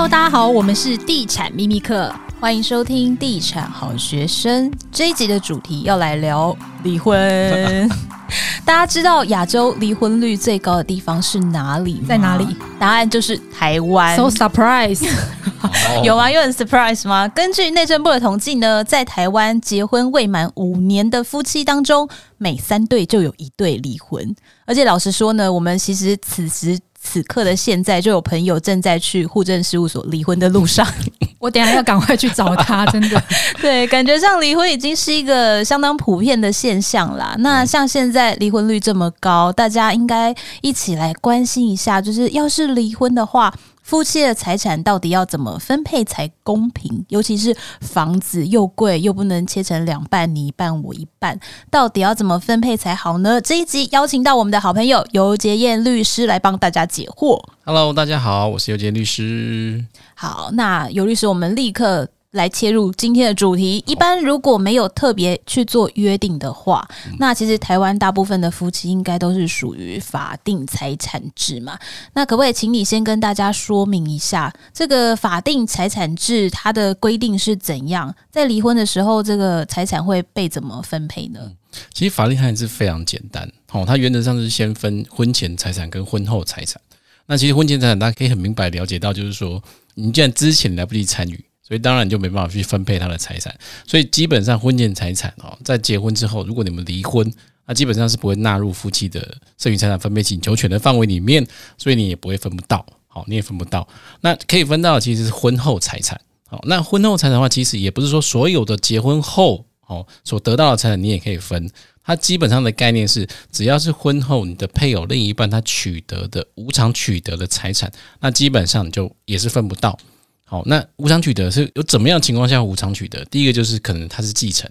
Hello，大家好，我们是地产秘密课，欢迎收听地产好学生。这一集的主题要来聊离婚。大家知道亚洲离婚率最高的地方是哪里？在哪里？答案就是台湾。So surprise，有 吗？有很 surprise 吗？根据内政部的统计呢，在台湾结婚未满五年的夫妻当中，每三对就有一对离婚。而且老实说呢，我们其实此时。此刻的现在，就有朋友正在去户政事务所离婚的路上。我等下要赶快去找他，真的。对，感觉上离婚已经是一个相当普遍的现象啦。那像现在离婚率这么高，大家应该一起来关心一下，就是要是离婚的话。夫妻的财产到底要怎么分配才公平？尤其是房子又贵又不能切成两半，你一半我一半，到底要怎么分配才好呢？这一集邀请到我们的好朋友尤杰燕律师来帮大家解惑。Hello，大家好，我是游洁燕律师。好，那尤律师，我们立刻。来切入今天的主题。一般如果没有特别去做约定的话，那其实台湾大部分的夫妻应该都是属于法定财产制嘛。那可不可以请你先跟大家说明一下，这个法定财产制它的规定是怎样？在离婚的时候，这个财产会被怎么分配呢？其实法定财产制非常简单，哦，它原则上是先分婚前财产跟婚后财产。那其实婚前财产大家可以很明白了解到，就是说你既然之前来不及参与。所以当然你就没办法去分配他的财产，所以基本上婚前财产哦，在结婚之后，如果你们离婚，那基本上是不会纳入夫妻的剩余财产分配请求权的范围里面，所以你也不会分不到，好，你也分不到。那可以分到的其实是婚后财产，好，那婚后财产的话，其实也不是说所有的结婚后哦所得到的财产你也可以分，它基本上的概念是，只要是婚后你的配偶另一半他取得的无偿取得的财产，那基本上就也是分不到。好，那无偿取得是有怎么样情况下无偿取得？第一个就是可能他是继承，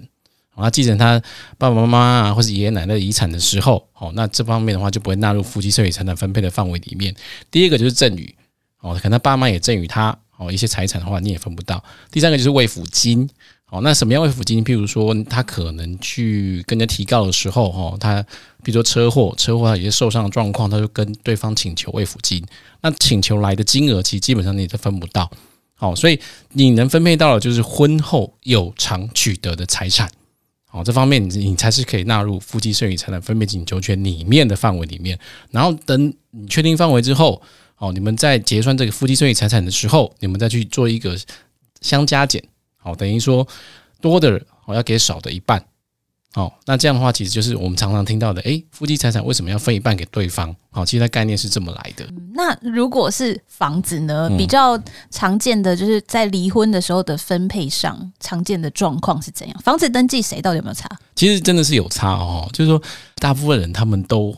他继承他爸爸妈妈啊，或是爷爷奶奶的遗产的时候，好，那这方面的话就不会纳入夫妻剩余财产分配的范围里面。第二个就是赠与，哦，可能他爸妈也赠与他哦一些财产的话，你也分不到。第三个就是慰抚金，哦，那什么样慰抚金？譬如说他可能去跟人家提告的时候，哈，他比如说车祸，车祸他有些受伤的状况，他就跟对方请求慰抚金，那请求来的金额其实基本上你都分不到。好，所以你能分配到的就是婚后有偿取得的财产，好，这方面你你才是可以纳入夫妻剩余财产分配请求权里面的范围里面。然后等你确定范围之后，哦，你们在结算这个夫妻剩余财产的时候，你们再去做一个相加减，好，等于说多的我要给少的一半。哦，那这样的话，其实就是我们常常听到的，诶，夫妻财产为什么要分一半给对方？好，其实它概念是这么来的。那如果是房子呢？比较常见的就是在离婚的时候的分配上，常见的状况是怎样？房子登记谁到底有没有差？其实真的是有差哦，就是说，大部分人他们都，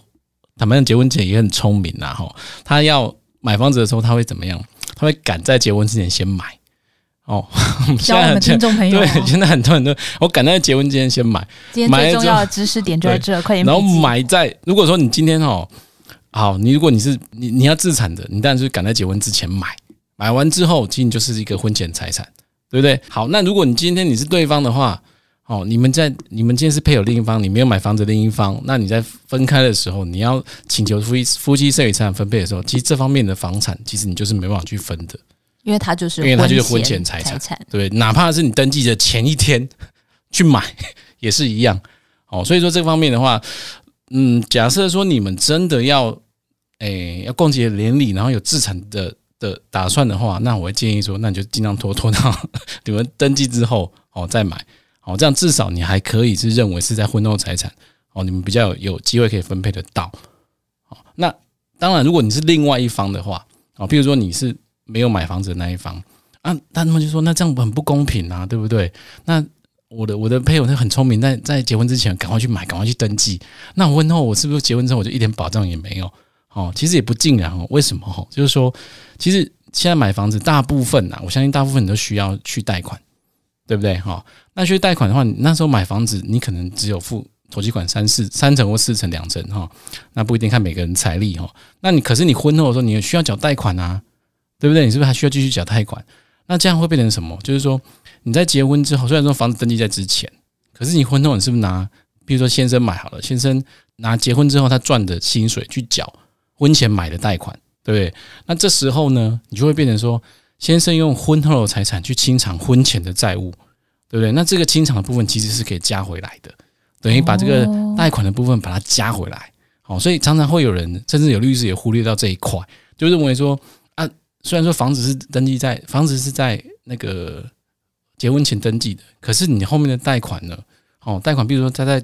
他们结婚前也很聪明呐，哈，他要买房子的时候，他会怎么样？他会赶在结婚之前先买。哦，教我们听众朋友，对，现在很多很多，我赶在结婚之前先买，今天最重要的知识点就在这，快点。然后买在，如果说你今天哦，好，你如果你是你你要自产的，你当然是赶在结婚之前买，买完之后，其实就是一个婚前财产，对不对？好，那如果你今天你是对方的话，哦，你们在你们今天是配偶另一方，你没有买房子另一方，那你在分开的时候，你要请求夫妻夫妻剩余财产分配的时候，其实这方面的房产，其实你就是没办法去分的。因为他就是，因为他就是婚前财产，对，哪怕是你登记的前一天 去买也是一样，哦，所以说这方面的话，嗯，假设说你们真的要，诶，要共结连理，然后有自产的的打算的话，那我会建议说，那你就尽量拖拖到 你们登记之后，哦，再买，哦，这样至少你还可以是认为是在婚后财产，哦，你们比较有有机会可以分配得到，哦，那当然，如果你是另外一方的话，哦，譬如说你是。没有买房子的那一方啊，但他们就说那这样很不公平啊，对不对？那我的我的配偶他很聪明，在在结婚之前赶快去买，赶快去登记。那婚后我是不是结婚之后我就一点保障也没有？哦，其实也不尽然哦。为什么？哦，就是说，其实现在买房子大部分呐，我相信大部分都需要去贷款，对不对？哈，那去贷款的话，那时候买房子你可能只有付头期款三四三成或四成两成哈，那不一定看每个人财力哈。那你可是你婚后的时候你需要缴贷款啊。对不对？你是不是还需要继续缴贷款？那这样会变成什么？就是说你在结婚之后，虽然说房子登记在之前，可是你婚后你是不是拿，比如说先生买好了，先生拿结婚之后他赚的薪水去缴婚前买的贷款，对不对？那这时候呢，你就会变成说，先生用婚后的财产去清偿婚前的债务，对不对？那这个清偿的部分其实是可以加回来的，等于把这个贷款的部分把它加回来。好，所以常常会有人，甚至有律师也忽略到这一块，就认为说啊，虽然说房子是登记在房子是在那个结婚前登记的，可是你后面的贷款呢？哦，贷款，比如说他在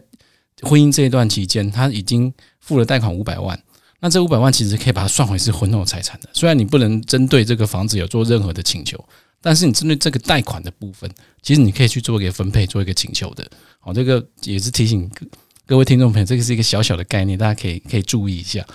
婚姻这一段期间，他已经付了贷款五百万，那这五百万其实可以把它算回是婚后财产的。虽然你不能针对这个房子有做任何的请求，但是你针对这个贷款的部分，其实你可以去做一个分配，做一个请求的。哦，这个也是提醒各位听众朋友，这个是一个小小的概念，大家可以可以注意一下。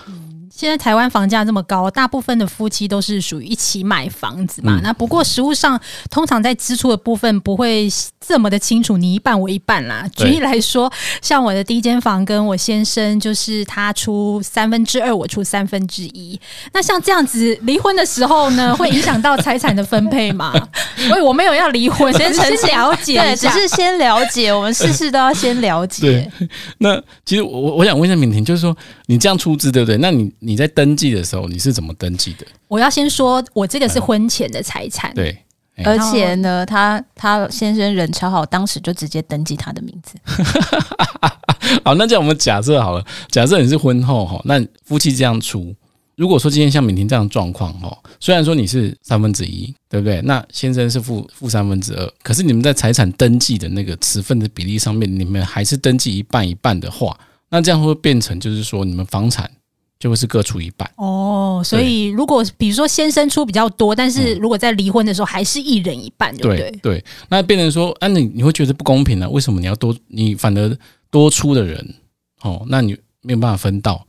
现在台湾房价这么高，大部分的夫妻都是属于一起买房子嘛。嗯、那不过实物上，通常在支出的部分不会这么的清楚，你一半我一半啦。举例来说，像我的第一间房跟我先生，就是他出三分之二，我出三分之一。那像这样子离婚的时候呢，会影响到财产的分配吗？所以我没有要离婚，先先了解，对，只是先了解，我们事事都要先了解。对，那其实我我想问一下敏婷，就是说你这样出资对不对？那你你在登记的时候，你是怎么登记的？我要先说，我这个是婚前的财产，嗯、对，而且呢，他他先生人超好，当时就直接登记他的名字。好，那这样我们假设好了，假设你是婚后哈，那夫妻这样出，如果说今天像敏婷这样状况哈，虽然说你是三分之一，对不对？那先生是负负三分之二，可是你们在财产登记的那个持份的比例上面，你们还是登记一半一半的话，那这样会变成就是说你们房产。就会是各出一半哦，所以如果比如说先生出比较多，但是如果在离婚的时候还是一人一半，对不对？对，那变成说，啊，你你会觉得不公平呢？为什么你要多，你反而多出的人，哦，那你没有办法分到，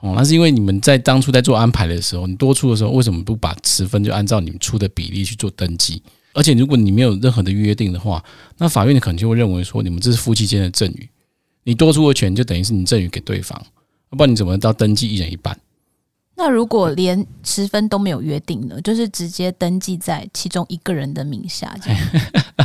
哦，那是因为你们在当初在做安排的时候，你多出的时候，为什么不把十分就按照你们出的比例去做登记？而且如果你没有任何的约定的话，那法院可能就会认为说，你们这是夫妻间的赠与，你多出的钱就等于是你赠与给对方。要不然你怎么到登记一人一半？那如果连十分都没有约定呢？就是直接登记在其中一个人的名下这样。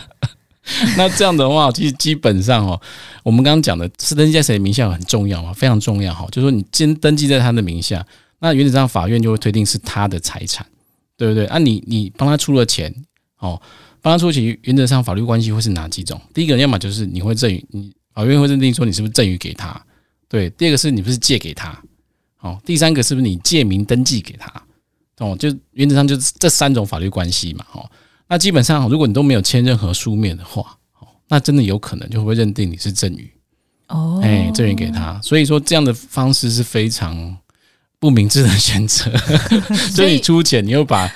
那这样的话，其实基本上哦，我们刚刚讲的是登记在谁名下很重要嘛，非常重要哈。就是说你先登记在他的名下，那原则上法院就会推定是他的财产，对不对？啊你，你你帮他出了钱哦，帮他出钱，原则上法律关系会是哪几种？第一个，要么就是你会赠与，你法院会认定说你是不是赠与给他。对，第二个是你不是借给他，哦，第三个是不是你借名登记给他，哦，就原则上就是这三种法律关系嘛，哦，那基本上如果你都没有签任何书面的话，哦，那真的有可能就会认定你是赠与，哦，哎，赠与给他，所以说这样的方式是非常不明智的选择，所以你出钱，你又把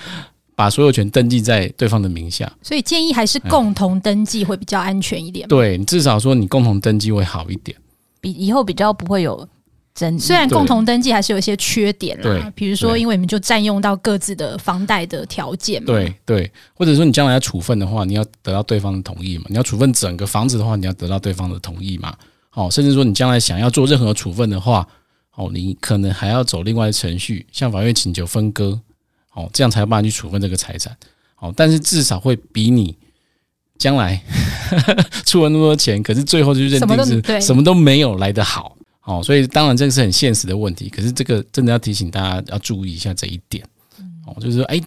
把所有权登记在对方的名下，所以建议还是共同登记会比较安全一点，对，你至少说你共同登记会好一点。比以后比较不会有争议，虽然共同登记还是有一些缺点啦，比如说因为你们就占用到各自的房贷的条件嘛，对对，或者说你将来要处分的话，你要得到对方的同意嘛，你要处分整个房子的话，你要得到对方的同意嘛，好，甚至说你将来想要做任何处分的话，哦，你可能还要走另外的程序，向法院请求分割，哦，这样才有办法去处分这个财产，哦，但是至少会比你。将来 出了那么多钱，可是最后就认定是什么都没有来得好，哦，所以当然这个是很现实的问题。可是这个真的要提醒大家要注意一下这一点，哦，就是说，哎，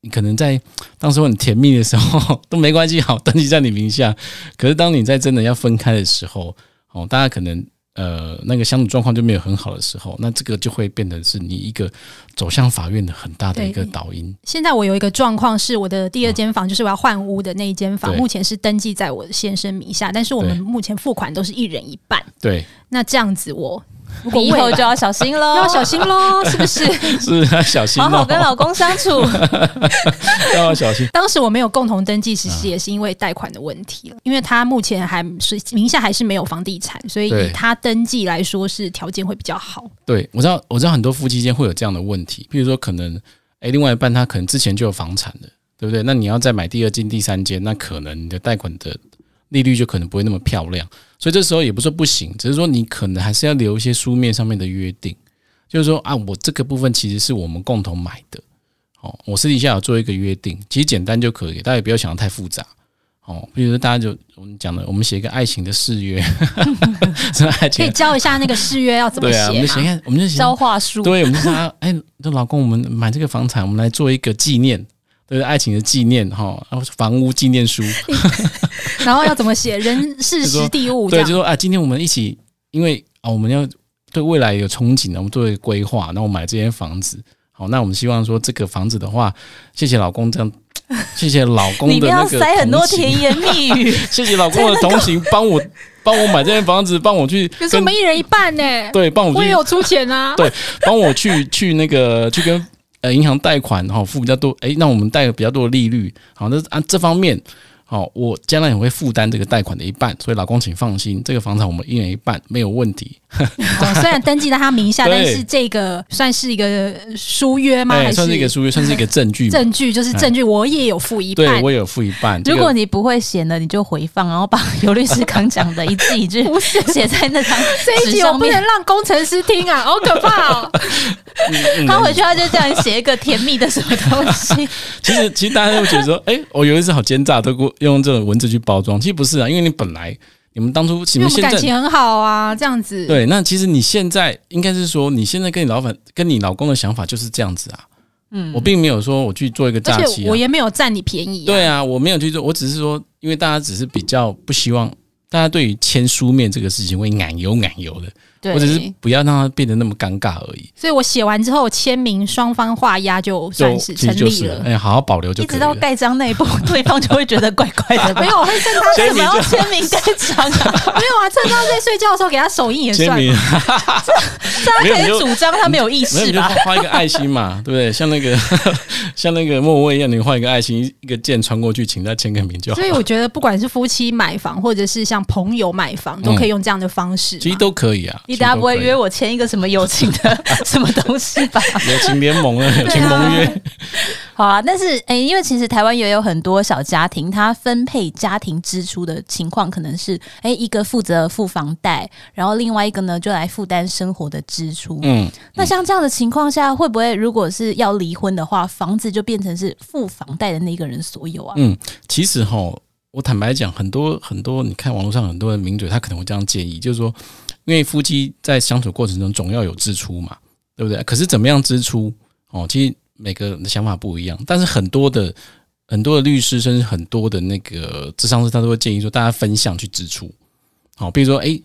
你可能在当时很甜蜜的时候 都没关系，好登记在你名下。可是当你在真的要分开的时候，哦，大家可能。呃，那个相处状况就没有很好的时候，那这个就会变成是你一个走向法院的很大的一个导因。现在我有一个状况是，我的第二间房就是我要换屋的那一间房，目前是登记在我的先生名下，但是我们目前付款都是一人一半。对，那这样子我。如果以后就要小心喽，要小心喽，是不是？是要小心，好好跟老公相处，要小心。当时我没有共同登记，其实也是因为贷款的问题了，因为他目前还是名下还是没有房地产，所以以他登记来说是条件会比较好。对，我知道，我知道很多夫妻间会有这样的问题，比如说可能，哎，另外一半他可能之前就有房产的，对不对？那你要再买第二间、第三间，那可能你的贷款的。利率就可能不会那么漂亮，所以这时候也不是说不行，只是说你可能还是要留一些书面上面的约定，就是说啊，我这个部分其实是我们共同买的，哦，我私底下有做一个约定，其实简单就可以，大家也不要想的太复杂，哦，比如说大家就我们讲的，我们写一个爱情的誓约，可以教一下那个誓约要怎么写，啊，我们就写，我们就写教话书，对，我们就说，哎，这老公，我们买这个房产，我们来做一个纪念。对爱情的纪念哈，然后房屋纪念书，然后要怎么写？人事时地物？对，就说啊，今天我们一起，因为啊，我们要对未来有憧憬，我们做一个规划，那我买这间房子，好，那我们希望说这个房子的话，谢谢老公这样，谢谢老公的那个，你要塞很多甜言蜜语，谢谢老公的同情，帮我帮我买这间房子，帮我去，可是我们一人一半呢，对，帮我，我也有出钱啊，对，帮我去去那个去跟。呃，银行贷款哈，付比较多，诶、那我们贷比较多的利率，好，那按这方面。好，我将来也会负担这个贷款的一半，所以老公请放心，这个房产我们一人一半没有问题。哦，虽然登记在他名下，但是这个算是一个书约吗？还是算是一个书约，算是一个证据。证据就是证据，我也有付一半，对我也有付一半。如果你不会写呢，你就回放，然后把尤律师刚讲的一字一句写在那张这一集，我不能让工程师听啊，好可怕哦！他回去他就这样写一个甜蜜的什么东西。其实其实大家会觉得说，哎，我尤律师好奸诈，都给我。用这种文字去包装，其实不是啊，因为你本来你们当初你们现在感情很好啊，这样子。对，那其实你现在应该是说，你现在跟你老板、跟你老公的想法就是这样子啊。嗯，我并没有说我去做一个诈欺，我也没有占你便宜。对啊，我没有去做，我只是说，因为大家只是比较不希望大家对于签书面这个事情会奶油奶油的。我只是不要让它变得那么尴尬而已。所以我写完之后签名，双方画押就算是成立了。哎，好好保留就可以了。一直到盖章那一步，对方就会觉得怪怪的。没有，我会趁他为什么要签名盖章啊？没有啊，趁他在睡觉的时候给他手印也算。签名，这样可以主张他没有意识吧？画一个爱心嘛，对不对？像那个像那个莫文蔚一样，你画一个爱心，一个箭穿过去，请他签个名就好。所以我觉得，不管是夫妻买房，或者是像朋友买房，都可以用这样的方式。其实都可以啊。你等下不会约我？签一个什么友情的 什么东西吧？友情联盟啊，友情盟约。好啊，但是诶、欸，因为其实台湾也有很多小家庭，他分配家庭支出的情况可能是，诶、欸，一个负责付房贷，然后另外一个呢就来负担生活的支出。嗯，那像这样的情况下，会不会如果是要离婚的话，房子就变成是付房贷的那个人所有啊？嗯，其实哈，我坦白讲，很多很多，你看网络上很多人名嘴，他可能会这样建议，就是说。因为夫妻在相处过程中总要有支出嘛，对不对？可是怎么样支出哦？其实每个人的想法不一样，但是很多的很多的律师甚至很多的那个咨商师，他都会建议说，大家分项去支出。好，比如说，诶，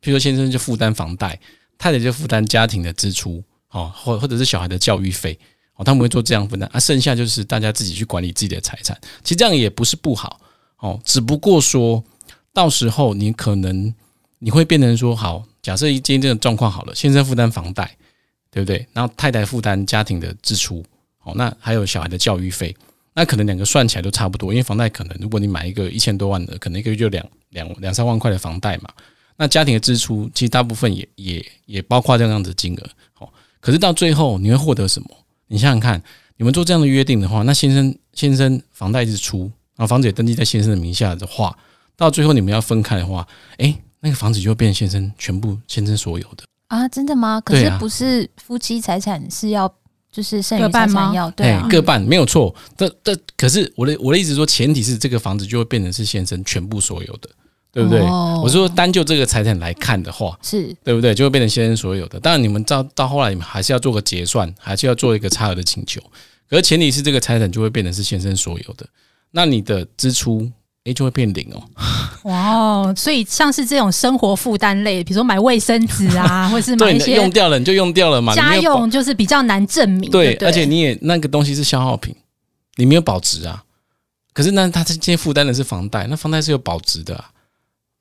比如说先生就负担房贷，太太就负担家庭的支出，哦，或或者是小孩的教育费，哦，他们会做这样分担，啊，剩下就是大家自己去管理自己的财产。其实这样也不是不好，哦，只不过说到时候你可能。你会变成说，好，假设今天这个状况好了，先生负担房贷，对不对？然后太太负担家庭的支出，好，那还有小孩的教育费，那可能两个算起来都差不多，因为房贷可能如果你买一个一千多万的，可能一个月就两两两三万块的房贷嘛，那家庭的支出其实大部分也也也包括这样子的金额，好，可是到最后你会获得什么？你想想看，你们做这样的约定的话，那先生先生房贷支出，然后房子也登记在先生的名下的话，到最后你们要分开的话，诶。那个房子就会变先生全部先生所有的啊？真的吗？可是不是夫妻财产是要就是剩余财产要对、啊、各半没有错。这这可是我的我的意思说，前提是这个房子就会变成是先生全部所有的，对不对？哦、我说单就这个财产来看的话，是对不对？就会变成先生所有的。当然你们到到后来你们还是要做个结算，还是要做一个差额的请求。可是前提是这个财产就会变成是先生所有的，那你的支出。诶，就会变零哦。哇哦，所以像是这种生活负担类，比如说买卫生纸啊，或是买一些用掉了你就用掉了嘛。家用就是比较难证明。对，对，而且你也那个东西是消耗品，你没有保值啊。可是那他今天负担的是房贷，那房贷是有保值的啊，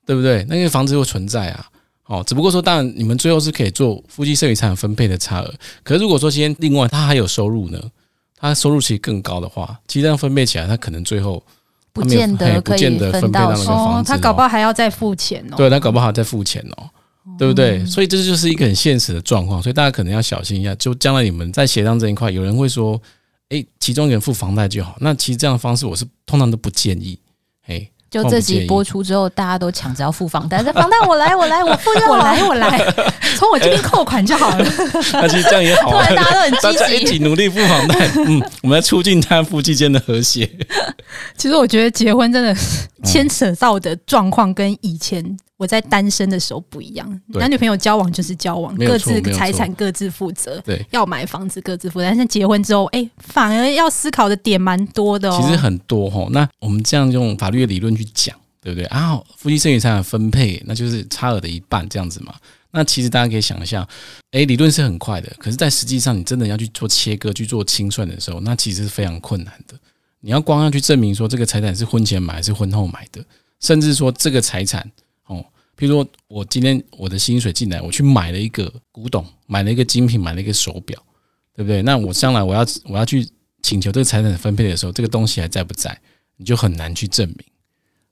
对不对？那个房子又存在啊。哦，只不过说，当然你们最后是可以做夫妻剩余财产分配的差额。可是如果说今天另外他还有收入呢，他收入其实更高的话，其实这样分配起来，他可能最后。不见得可以分到哦，他搞不好还要再付钱哦。对，他搞不好还要再付钱哦，对不对？所以这就是一个很现实的状况，所以大家可能要小心一下。就将来你们在协商这一块，有人会说：“哎，其中一个人付房贷就好。”那其实这样的方式，我是通常都不建议。哎。就这集播出之后，大家都抢着要付房贷，这房贷我来，我来，我付就好，我来，我来，从我这边扣款就好了。那其实这样也好，大家都很积极，大家一起努力付房贷。嗯，我们要促进他夫妻间的和谐。其实我觉得结婚真的牵扯到的状况跟以前我在单身的时候不一样，对男女朋友交往就是交往，各自财产各自负责。对，要买房子各自负责。但是结婚之后，哎、欸，反而要思考的点蛮多的哦。其实很多哈。那我们这样用法律的理论去讲，对不对啊？夫妻剩余财产分配，那就是差额的一半这样子嘛。那其实大家可以想一下，哎、欸，理论是很快的，可是，在实际上你真的要去做切割、去做清算的时候，那其实是非常困难的。你要光要去证明说这个财产是婚前买还是婚后买的，甚至说这个财产哦。譬如说，我今天我的薪水进来，我去买了一个古董，买了一个精品，买了一个手表，对不对？那我将来我要我要去请求这个财产分配的时候，这个东西还在不在，你就很难去证明。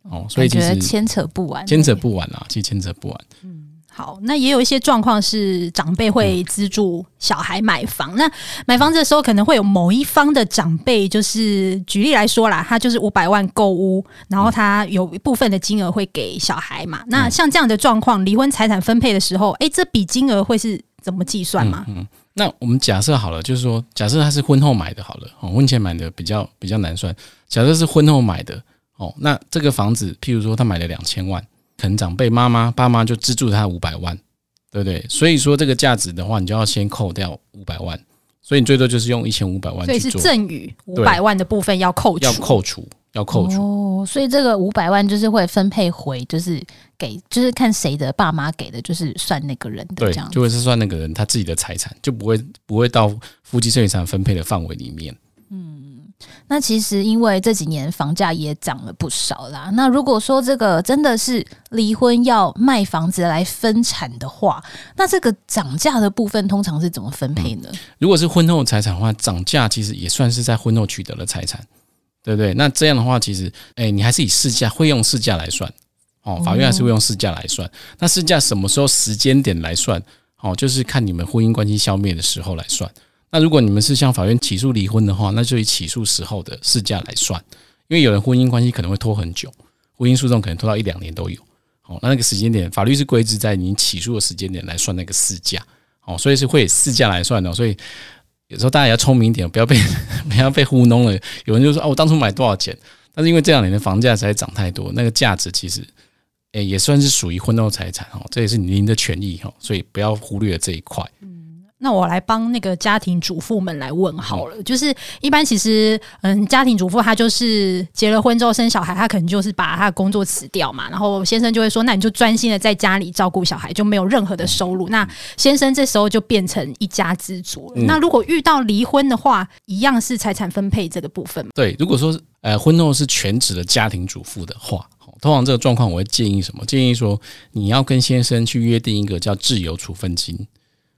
哦，所以其实牵扯不完，牵扯不完啊，其实牵扯不完。嗯。好，那也有一些状况是长辈会资助小孩买房。嗯、那买房子的时候，可能会有某一方的长辈，就是举例来说啦，他就是五百万购屋，然后他有一部分的金额会给小孩嘛。嗯、那像这样的状况，离婚财产分配的时候，哎、欸，这笔金额会是怎么计算吗？嗯，嗯，那我们假设好了，就是说，假设他是婚后买的，好了，哦，婚前买的比较比较难算。假设是婚后买的，哦，那这个房子，譬如说他买了两千万。可能长辈妈妈爸妈就资助他五百万，对不对？所以说这个价值的话，你就要先扣掉五百万，所以你最多就是用一千五百万。所以是赠与五百万的部分要扣除，要扣除，要扣除。哦，所以这个五百万就是会分配回，就是给，就是看谁的爸妈给的，就是算那个人的这样，就会是算那个人他自己的财产，就不会不会到夫妻剩余财产分配的范围里面。嗯。那其实因为这几年房价也涨了不少啦。那如果说这个真的是离婚要卖房子来分产的话，那这个涨价的部分通常是怎么分配呢？如果是婚后财产的话，涨价其实也算是在婚后取得了财产，对不对？那这样的话，其实哎，你还是以市价会用市价来算哦，法院还是会用市价来算。那市价什么时候时间点来算？哦，就是看你们婚姻关系消灭的时候来算。那如果你们是向法院起诉离婚的话，那就以起诉时候的市价来算，因为有人婚姻关系可能会拖很久，婚姻诉讼可能拖到一两年都有。哦，那那个时间点，法律是规制在你起诉的时间点来算那个市价。哦，所以是会以市价来算的。所以有时候大家要聪明一点，不要被 不要被糊弄了。有人就说哦，我当初买多少钱？但是因为这两年的房价实在涨太多，那个价值其实诶也算是属于婚后财产哦，这也是您的权益哈，所以不要忽略了这一块。那我来帮那个家庭主妇们来问好了，就是一般其实，嗯，家庭主妇她就是结了婚之后生小孩，她可能就是把她的工作辞掉嘛，然后先生就会说，那你就专心的在家里照顾小孩，就没有任何的收入。那先生这时候就变成一家之主了。那如果遇到离婚的话，一样是财产分配这个部分吗？对，如果说呃婚后是全职的家庭主妇的话，通常这个状况我会建议什么？建议说你要跟先生去约定一个叫自由处分金。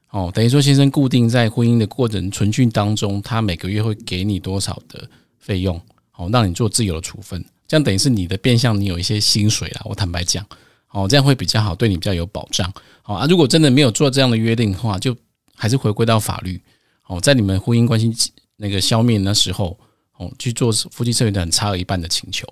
哦，等于说先生固定在婚姻的过程存续当中，他每个月会给你多少的费用，哦，让你做自由的处分，这样等于是你的变相，你有一些薪水啦。我坦白讲，哦，这样会比较好，对你比较有保障。好啊，如果真的没有做这样的约定的话，就还是回归到法律。哦，在你们婚姻关系那个消灭那时候，哦，去做夫妻剩余的差额一半的请求。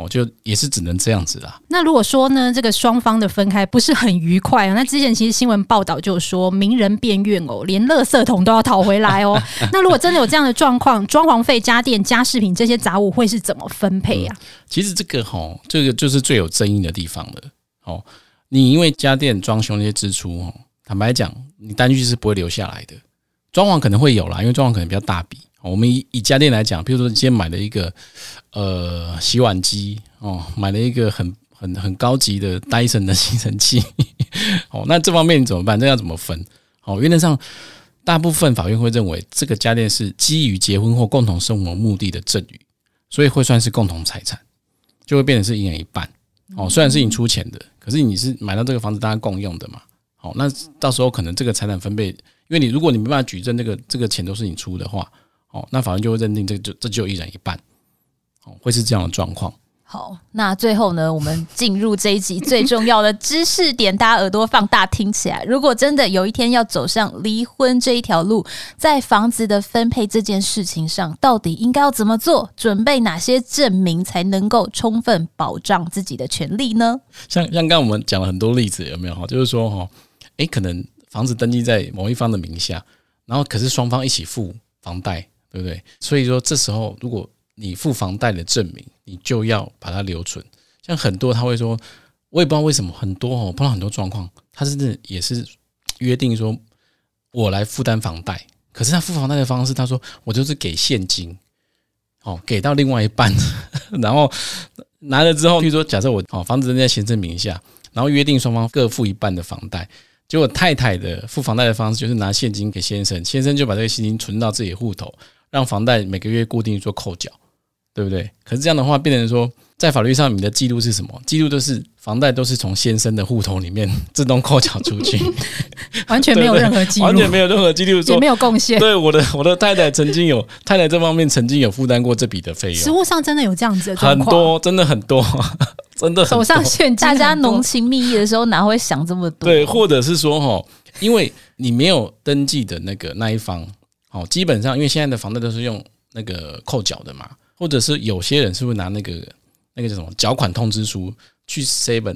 哦，就也是只能这样子啦。那如果说呢，这个双方的分开不是很愉快啊，那之前其实新闻报道就说，名人变怨偶，连垃圾桶都要讨回来哦。那如果真的有这样的状况，装潢费、家电、家饰品这些杂物会是怎么分配呀、啊嗯？其实这个哈，这个就是最有争议的地方了。哦，你因为家电装修那些支出，哦，坦白讲，你单据是不会留下来的。装潢可能会有啦，因为装潢可能比较大笔。我们以以家电来讲，比如说你今天买了一个呃洗碗机哦，买了一个很很很高级的戴森的吸尘器 哦，那这方面你怎么办？这要怎么分？哦，原则上大部分法院会认为这个家电是基于结婚或共同生活目的的赠与，所以会算是共同财产，就会变成是一人一半。哦，虽然是你出钱的，可是你是买到这个房子大家共用的嘛。好，那到时候可能这个财产分配，因为你如果你没办法举证这个这个钱都是你出的话。哦，那法院就会认定这就这就一人一半，哦，会是这样的状况。好，那最后呢，我们进入这一集最重要的知识点，大家耳朵放大听起来。如果真的有一天要走上离婚这一条路，在房子的分配这件事情上，到底应该要怎么做？准备哪些证明才能够充分保障自己的权利呢？像像刚刚我们讲了很多例子，有没有哈？就是说哈，诶，可能房子登记在某一方的名下，然后可是双方一起付房贷。对不对？所以说，这时候如果你付房贷的证明，你就要把它留存。像很多他会说，我也不知道为什么很多哦，碰到很多状况，他甚至也是约定说，我来负担房贷，可是他付房贷的方式，他说我就是给现金，哦，给到另外一半，然后拿了之后，比如说假设我哦房子在先生名下，然后约定双方各付一半的房贷，结果太太的付房贷的方式就是拿现金给先生，先生就把这个现金存到自己的户头，让房贷每个月固定做扣缴，对不对？可是这样的话，变成说。在法律上，你的记录是什么？记录都是房贷都是从先生的户头里面 自动扣缴出去，完全没有任何记录，完全没有任何记录，也没有贡献。对，我的我的太太曾经有太太这方面曾经有负担过这笔的费用。实物上真的有这样子的，很多，真的很多，真的。手上现金，大家浓情蜜意的时候哪会想这么多？对，或者是说哈，因为你没有登记的那个那一方，哦，基本上因为现在的房贷都是用那个扣缴的嘛，或者是有些人是会拿那个。那个叫什么缴款通知书去 seven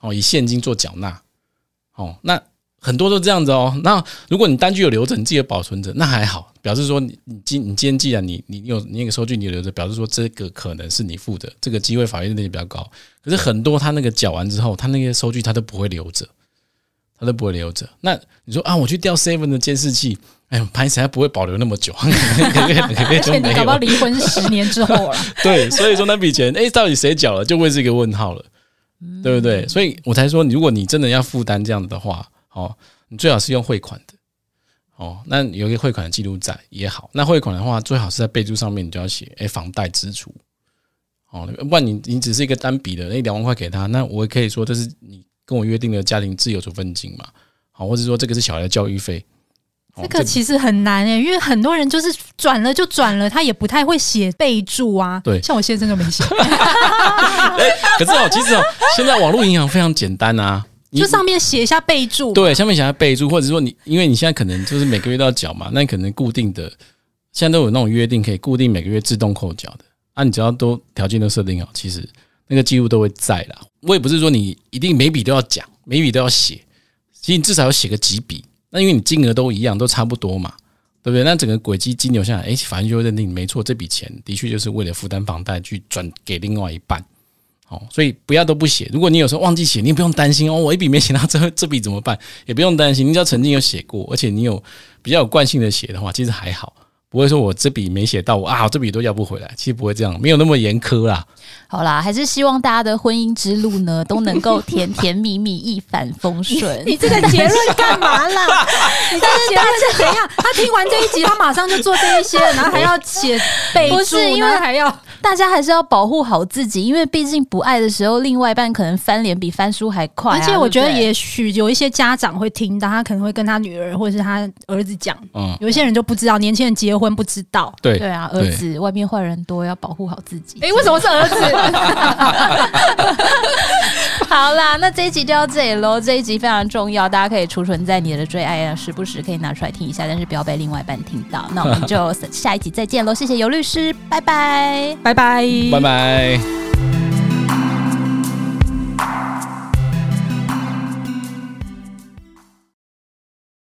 哦，以现金做缴纳哦，那很多都这样子哦。那如果你单据有留着，你自己保存着，那还好，表示说你你今你今天既然你你有你那个收据你留着，表示说这个可能是你付的，这个机会法院认定比较高。可是很多他那个缴完之后，他那些收据他都不会留着，他都不会留着。那你说啊，我去调 seven 的监视器。哎呦，潘才不会保留那么久，可可可就没有。搞不好离婚十年之后了。对，所以说那笔钱，哎，到底谁缴了，就会是一个问号了，对不对？所以我才说，如果你真的要负担这样子的话，哦，你最好是用汇款的，哦，那有一个汇款的记录在也好。那汇款的话，最好是在备注上面，你就要写，哎，房贷支出，哦，不然你你只是一个单笔的，那两万块给他，那我也可以说这是你跟我约定的家庭自有处分金嘛，好，或者说这个是小孩的教育费。这个其实很难诶、欸，因为很多人就是转了就转了，他也不太会写备注啊。对，像我先生就没写。可是哦，其实哦，现在网络银行非常简单啊，就上面写一下备注。对，上面写一下备注，或者说你，因为你现在可能就是每个月都要缴嘛，那你可能固定的，现在都有那种约定，可以固定每个月自动扣缴的。啊，你只要都条件都设定好，其实那个记录都会在啦。我也不是说你一定每笔都要讲，每笔都要写，其实你至少要写个几笔。那因为你金额都一样，都差不多嘛，对不对？那整个轨迹金流下来，哎，反正就会认定没错，这笔钱的确就是为了负担房贷去转给另外一半，哦，所以不要都不写。如果你有时候忘记写，你也不用担心哦，我一笔没写到，这这笔怎么办？也不用担心，你只要曾经有写过，而且你有比较有惯性的写的话，其实还好。不会说我这笔没写到我啊，我这笔都要不回来。其实不会这样，没有那么严苛啦。好啦，还是希望大家的婚姻之路呢都能够甜甜蜜蜜、一帆风顺。你这个结论干嘛啦？你这个结论是怎样？他听完这一集，他马上就做这一些，然后还要写备注，不是因为还要大家还是要保护好自己，因为毕竟不爱的时候，另外一半可能翻脸比翻书还快啊。而且我觉得，也许有一些家长会听到，他可能会跟他女儿或者是他儿子讲。嗯，有一些人就不知道，年轻人结婚。婚不知道，对对啊，儿子外面坏人多，要保护好自己。哎，为什么是儿子？好啦，那这一集就到这里喽。这一集非常重要，大家可以储存在你的最爱啊，时不时可以拿出来听一下，但是不要被另外一半听到。那我们就下一集再见喽，谢谢尤律师，拜拜，拜拜，拜拜。